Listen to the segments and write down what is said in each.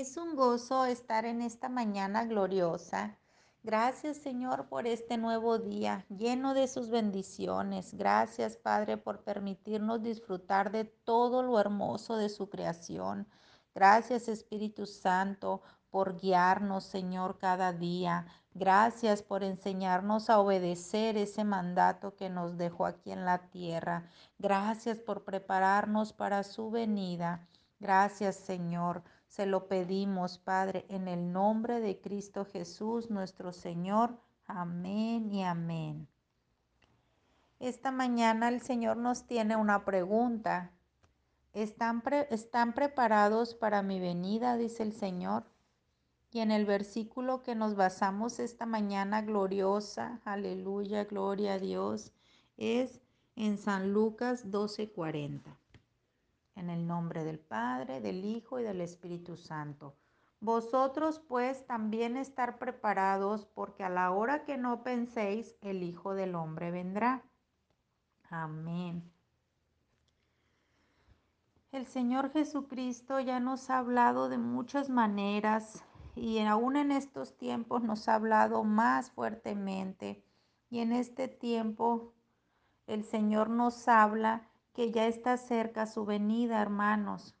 Es un gozo estar en esta mañana gloriosa. Gracias Señor por este nuevo día lleno de sus bendiciones. Gracias Padre por permitirnos disfrutar de todo lo hermoso de su creación. Gracias Espíritu Santo por guiarnos Señor cada día. Gracias por enseñarnos a obedecer ese mandato que nos dejó aquí en la tierra. Gracias por prepararnos para su venida. Gracias Señor. Se lo pedimos, Padre, en el nombre de Cristo Jesús, nuestro Señor. Amén y amén. Esta mañana el Señor nos tiene una pregunta. ¿Están, ¿Están preparados para mi venida? dice el Señor. Y en el versículo que nos basamos esta mañana gloriosa, aleluya, gloria a Dios, es en San Lucas 12:40. En el nombre del Padre, del Hijo y del Espíritu Santo. Vosotros pues también estar preparados, porque a la hora que no penséis, el Hijo del Hombre vendrá. Amén. El Señor Jesucristo ya nos ha hablado de muchas maneras y aún en estos tiempos nos ha hablado más fuertemente. Y en este tiempo el Señor nos habla que ya está cerca su venida, hermanos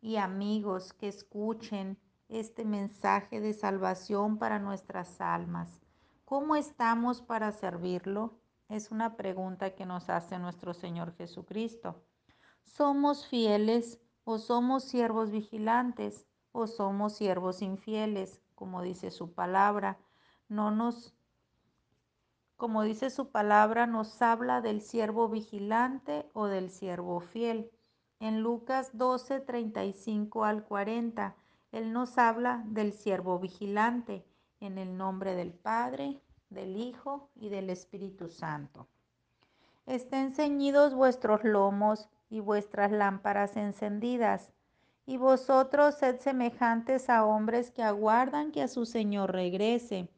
y amigos, que escuchen este mensaje de salvación para nuestras almas. ¿Cómo estamos para servirlo? Es una pregunta que nos hace nuestro Señor Jesucristo. ¿Somos fieles o somos siervos vigilantes o somos siervos infieles? Como dice su palabra, no nos como dice su palabra, nos habla del siervo vigilante o del siervo fiel. En Lucas 12, 35 al 40, Él nos habla del siervo vigilante, en el nombre del Padre, del Hijo y del Espíritu Santo. Estén ceñidos vuestros lomos y vuestras lámparas encendidas, y vosotros sed semejantes a hombres que aguardan que a su Señor regrese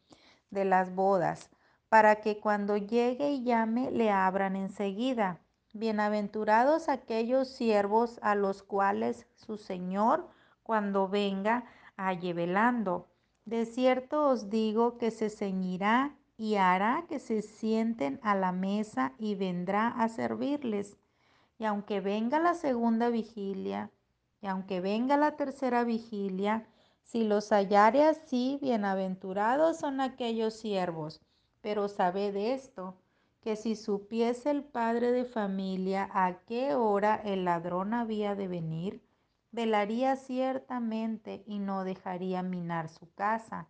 de las bodas para que cuando llegue y llame le abran enseguida. Bienaventurados aquellos siervos a los cuales su Señor, cuando venga, halle velando. De cierto os digo que se ceñirá y hará que se sienten a la mesa y vendrá a servirles. Y aunque venga la segunda vigilia, y aunque venga la tercera vigilia, si los hallare así, bienaventurados son aquellos siervos. Pero sabed esto, que si supiese el padre de familia a qué hora el ladrón había de venir, velaría ciertamente y no dejaría minar su casa.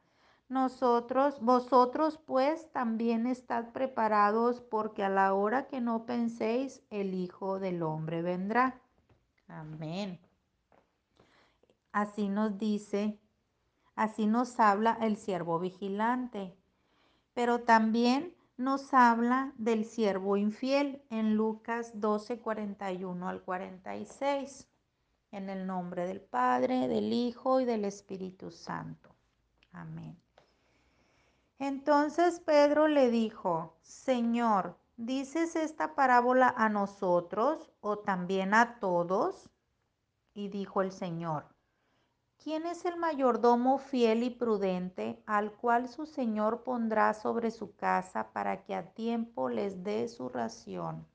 Nosotros, vosotros pues también estad preparados porque a la hora que no penséis, el Hijo del Hombre vendrá. Amén. Así nos dice, así nos habla el siervo vigilante pero también nos habla del siervo infiel en Lucas 12, 41 al 46, en el nombre del Padre, del Hijo y del Espíritu Santo. Amén. Entonces Pedro le dijo, Señor, ¿dices esta parábola a nosotros o también a todos? Y dijo el Señor, ¿Quién es el mayordomo fiel y prudente al cual su señor pondrá sobre su casa para que a tiempo les dé su ración?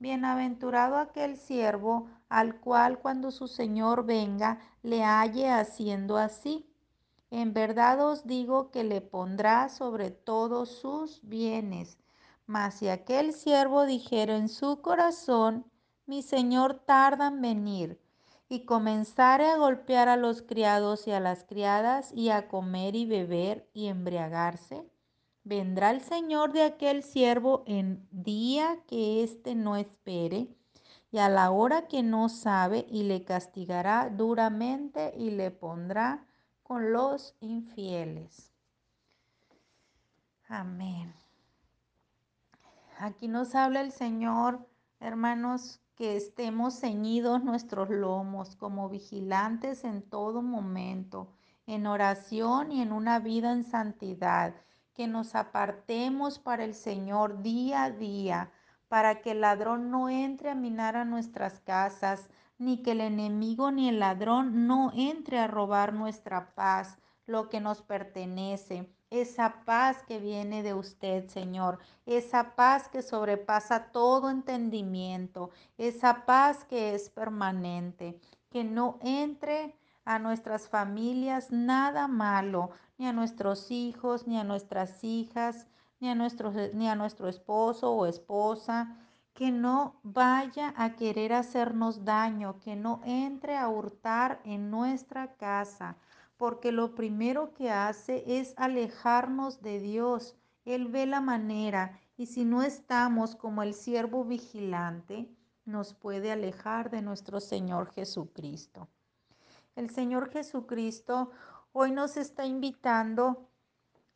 Bienaventurado aquel siervo al cual cuando su señor venga le halle haciendo así. En verdad os digo que le pondrá sobre todos sus bienes. Mas si aquel siervo dijera en su corazón, mi señor tarda en venir, y comenzare a golpear a los criados y a las criadas y a comer y beber y embriagarse, vendrá el Señor de aquel siervo en día que éste no espere y a la hora que no sabe y le castigará duramente y le pondrá con los infieles. Amén. Aquí nos habla el Señor, hermanos, que estemos ceñidos nuestros lomos como vigilantes en todo momento, en oración y en una vida en santidad, que nos apartemos para el Señor día a día, para que el ladrón no entre a minar a nuestras casas, ni que el enemigo ni el ladrón no entre a robar nuestra paz, lo que nos pertenece. Esa paz que viene de usted, Señor. Esa paz que sobrepasa todo entendimiento. Esa paz que es permanente. Que no entre a nuestras familias nada malo, ni a nuestros hijos, ni a nuestras hijas, ni a, nuestro, ni a nuestro esposo o esposa, que no vaya a querer hacernos daño, que no entre a hurtar en nuestra casa, porque lo primero que hace es alejarnos de Dios. Él ve la manera y si no estamos como el siervo vigilante, nos puede alejar de nuestro Señor Jesucristo. El Señor Jesucristo hoy nos está invitando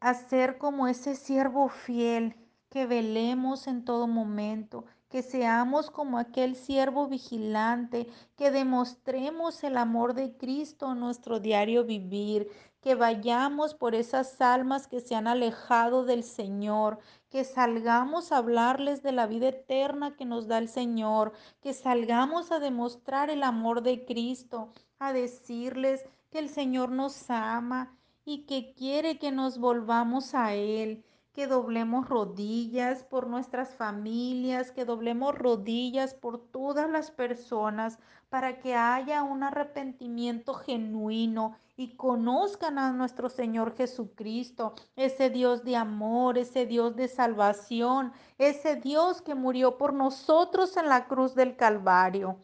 a ser como ese siervo fiel, que velemos en todo momento, que seamos como aquel siervo vigilante, que demostremos el amor de Cristo en nuestro diario vivir, que vayamos por esas almas que se han alejado del Señor, que salgamos a hablarles de la vida eterna que nos da el Señor, que salgamos a demostrar el amor de Cristo, a decirles que el Señor nos ama y que quiere que nos volvamos a Él, que doblemos rodillas por nuestras familias, que doblemos rodillas por todas las personas para que haya un arrepentimiento genuino y conozcan a nuestro Señor Jesucristo, ese Dios de amor, ese Dios de salvación, ese Dios que murió por nosotros en la cruz del Calvario.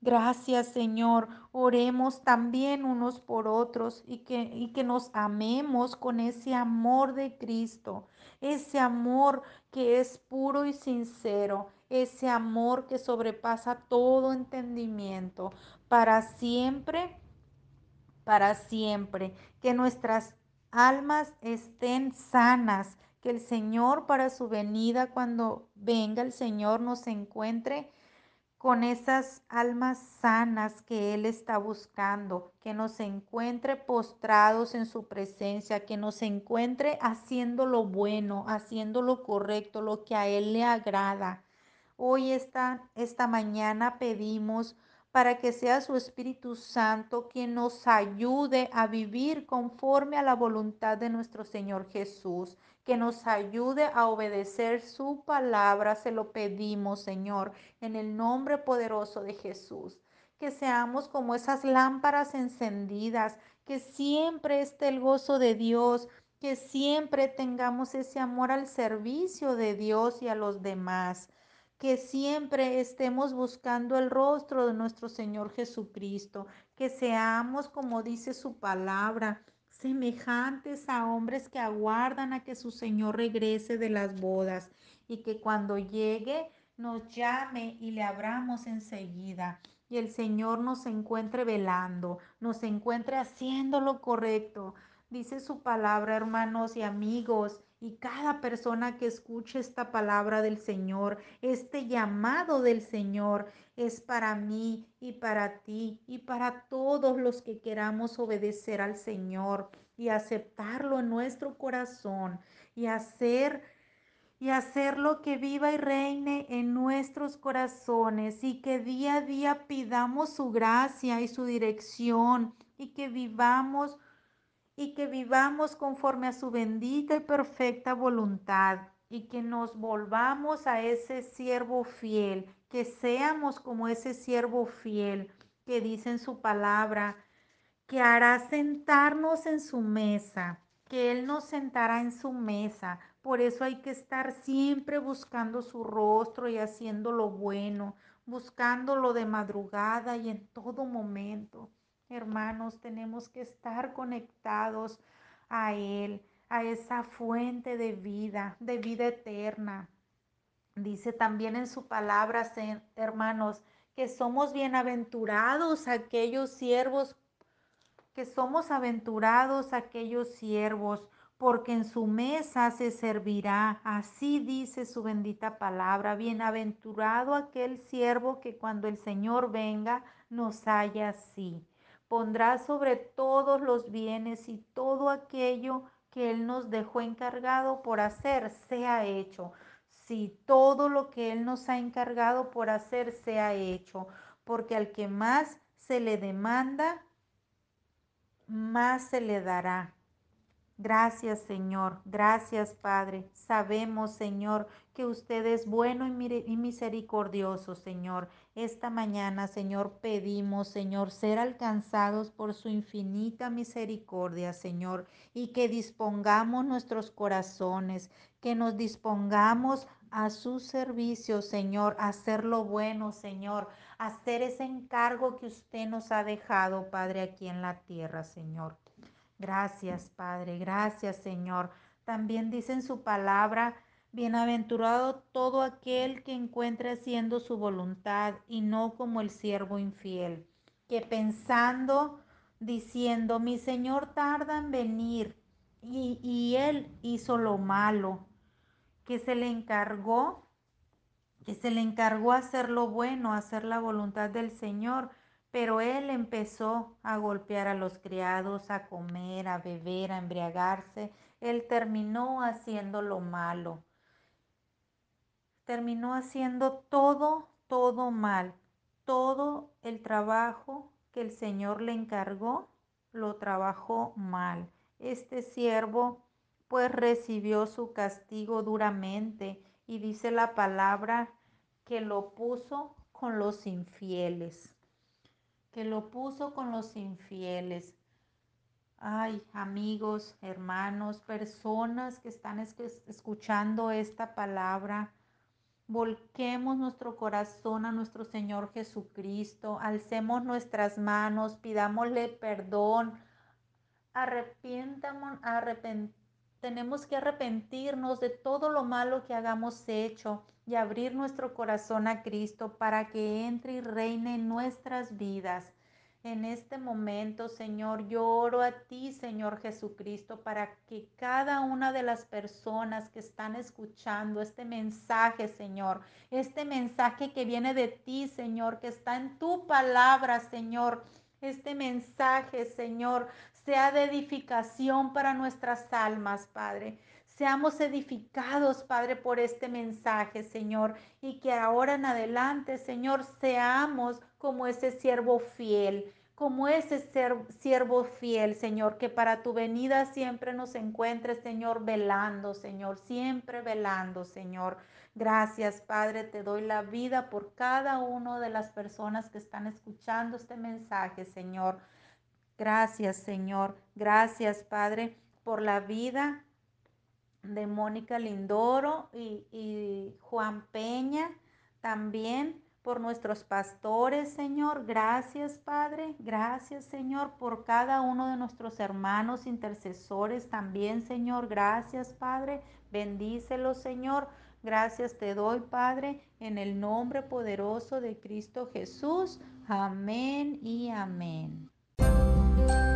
Gracias Señor. Oremos también unos por otros y que, y que nos amemos con ese amor de Cristo, ese amor que es puro y sincero, ese amor que sobrepasa todo entendimiento, para siempre, para siempre, que nuestras almas estén sanas, que el Señor para su venida, cuando venga el Señor, nos encuentre con esas almas sanas que Él está buscando, que nos encuentre postrados en su presencia, que nos encuentre haciendo lo bueno, haciendo lo correcto, lo que a Él le agrada. Hoy esta, esta mañana pedimos para que sea su Espíritu Santo quien nos ayude a vivir conforme a la voluntad de nuestro Señor Jesús, que nos ayude a obedecer su palabra, se lo pedimos, Señor, en el nombre poderoso de Jesús. Que seamos como esas lámparas encendidas, que siempre esté el gozo de Dios, que siempre tengamos ese amor al servicio de Dios y a los demás que siempre estemos buscando el rostro de nuestro Señor Jesucristo, que seamos, como dice su palabra, semejantes a hombres que aguardan a que su Señor regrese de las bodas y que cuando llegue nos llame y le abramos enseguida. Y el Señor nos encuentre velando, nos encuentre haciendo lo correcto. Dice su palabra, hermanos y amigos, y cada persona que escuche esta palabra del Señor, este llamado del Señor, es para mí y para ti y para todos los que queramos obedecer al Señor y aceptarlo en nuestro corazón y hacer y hacer lo que viva y reine en nuestros corazones y que día a día pidamos su gracia y su dirección y que vivamos y que vivamos conforme a su bendita y perfecta voluntad y que nos volvamos a ese siervo fiel, que seamos como ese siervo fiel que dice en su palabra, que hará sentarnos en su mesa, que Él nos sentará en su mesa. Por eso hay que estar siempre buscando su rostro y haciendo lo bueno, buscándolo de madrugada y en todo momento. Hermanos, tenemos que estar conectados a Él, a esa fuente de vida, de vida eterna. Dice también en su palabra, hermanos, que somos bienaventurados aquellos siervos, que somos aventurados aquellos siervos, porque en su mesa se servirá. Así dice su bendita palabra. Bienaventurado aquel siervo que cuando el Señor venga nos haya así pondrá sobre todos los bienes y todo aquello que Él nos dejó encargado por hacer sea hecho. Si todo lo que Él nos ha encargado por hacer sea hecho, porque al que más se le demanda, más se le dará. Gracias Señor, gracias Padre. Sabemos Señor que usted es bueno y misericordioso Señor. Esta mañana Señor pedimos Señor ser alcanzados por su infinita misericordia Señor y que dispongamos nuestros corazones, que nos dispongamos a su servicio Señor, a hacer lo bueno Señor, a hacer ese encargo que usted nos ha dejado Padre aquí en la tierra Señor. Gracias, Padre. Gracias, Señor. También dice en su palabra, bienaventurado todo aquel que encuentre haciendo su voluntad y no como el siervo infiel, que pensando, diciendo, mi Señor tarda en venir y, y él hizo lo malo, que se le encargó, que se le encargó hacer lo bueno, hacer la voluntad del Señor pero él empezó a golpear a los criados, a comer, a beber, a embriagarse. Él terminó haciendo lo malo. Terminó haciendo todo, todo mal. Todo el trabajo que el Señor le encargó, lo trabajó mal. Este siervo pues recibió su castigo duramente y dice la palabra que lo puso con los infieles que lo puso con los infieles. Ay, amigos, hermanos, personas que están escuchando esta palabra, volquemos nuestro corazón a nuestro Señor Jesucristo, alcemos nuestras manos, pidámosle perdón, arrepientamos, arrepentamos tenemos que arrepentirnos de todo lo malo que hagamos hecho y abrir nuestro corazón a Cristo para que entre y reine en nuestras vidas. En este momento, Señor, yo oro a ti, Señor Jesucristo, para que cada una de las personas que están escuchando este mensaje, Señor, este mensaje que viene de ti, Señor, que está en tu palabra, Señor, este mensaje, Señor, sea de edificación para nuestras almas, Padre. Seamos edificados, Padre, por este mensaje, Señor, y que ahora en adelante, Señor, seamos como ese siervo fiel, como ese siervo fiel, Señor, que para tu venida siempre nos encuentre, Señor, velando, Señor, siempre velando, Señor. Gracias, Padre, te doy la vida por cada una de las personas que están escuchando este mensaje, Señor. Gracias, Señor. Gracias, Padre, por la vida de Mónica Lindoro y, Juan Peña también por nuestros pastores, Señor. Gracias, Padre. Gracias, Señor, por cada uno de nuestros hermanos intercesores también, Señor. Gracias, Padre. Bendícelos, Señor. Gracias te doy, Padre, en el nombre poderoso de Cristo Jesús. Amén y amén. Bye.